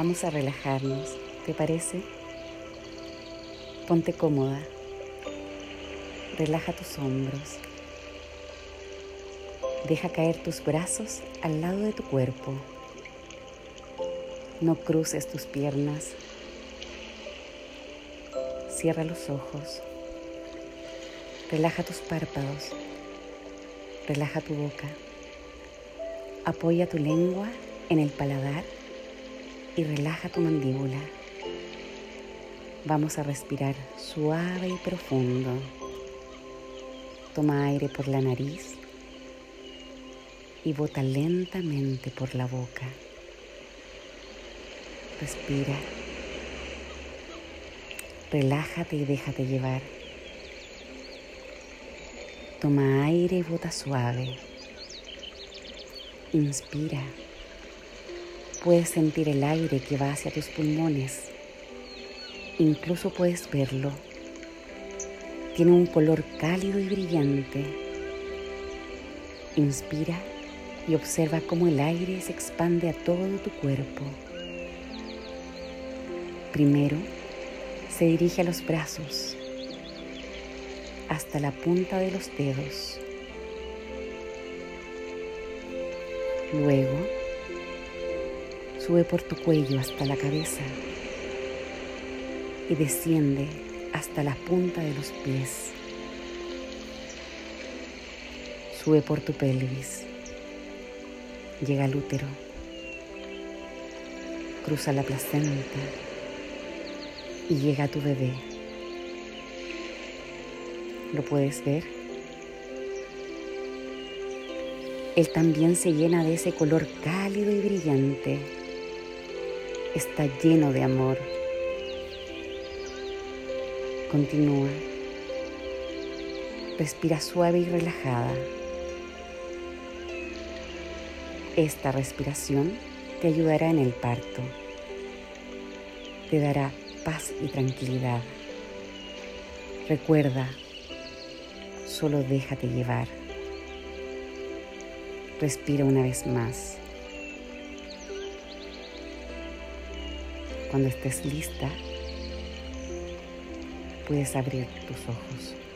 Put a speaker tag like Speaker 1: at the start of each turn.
Speaker 1: Vamos a relajarnos, ¿te parece? Ponte cómoda. Relaja tus hombros. Deja caer tus brazos al lado de tu cuerpo. No cruces tus piernas. Cierra los ojos. Relaja tus párpados. Relaja tu boca. Apoya tu lengua en el paladar y relaja tu mandíbula. Vamos a respirar suave y profundo. Toma aire por la nariz y bota lentamente por la boca. Respira. Relájate y déjate llevar. Toma aire y bota suave. Inspira. Puedes sentir el aire que va hacia tus pulmones. Incluso puedes verlo. Tiene un color cálido y brillante. Inspira y observa cómo el aire se expande a todo tu cuerpo. Primero, se dirige a los brazos hasta la punta de los dedos. Luego, sube por tu cuello hasta la cabeza y desciende hasta la punta de los pies. Sube por tu pelvis, llega al útero, cruza la placenta y llega a tu bebé. ¿Lo puedes ver? Él también se llena de ese color cálido y brillante. Está lleno de amor. Continúa. Respira suave y relajada. Esta respiración te ayudará en el parto. Te dará paz y tranquilidad. Recuerda, solo déjate llevar. Respira una vez más. Cuando estés lista, puedes abrir tus ojos.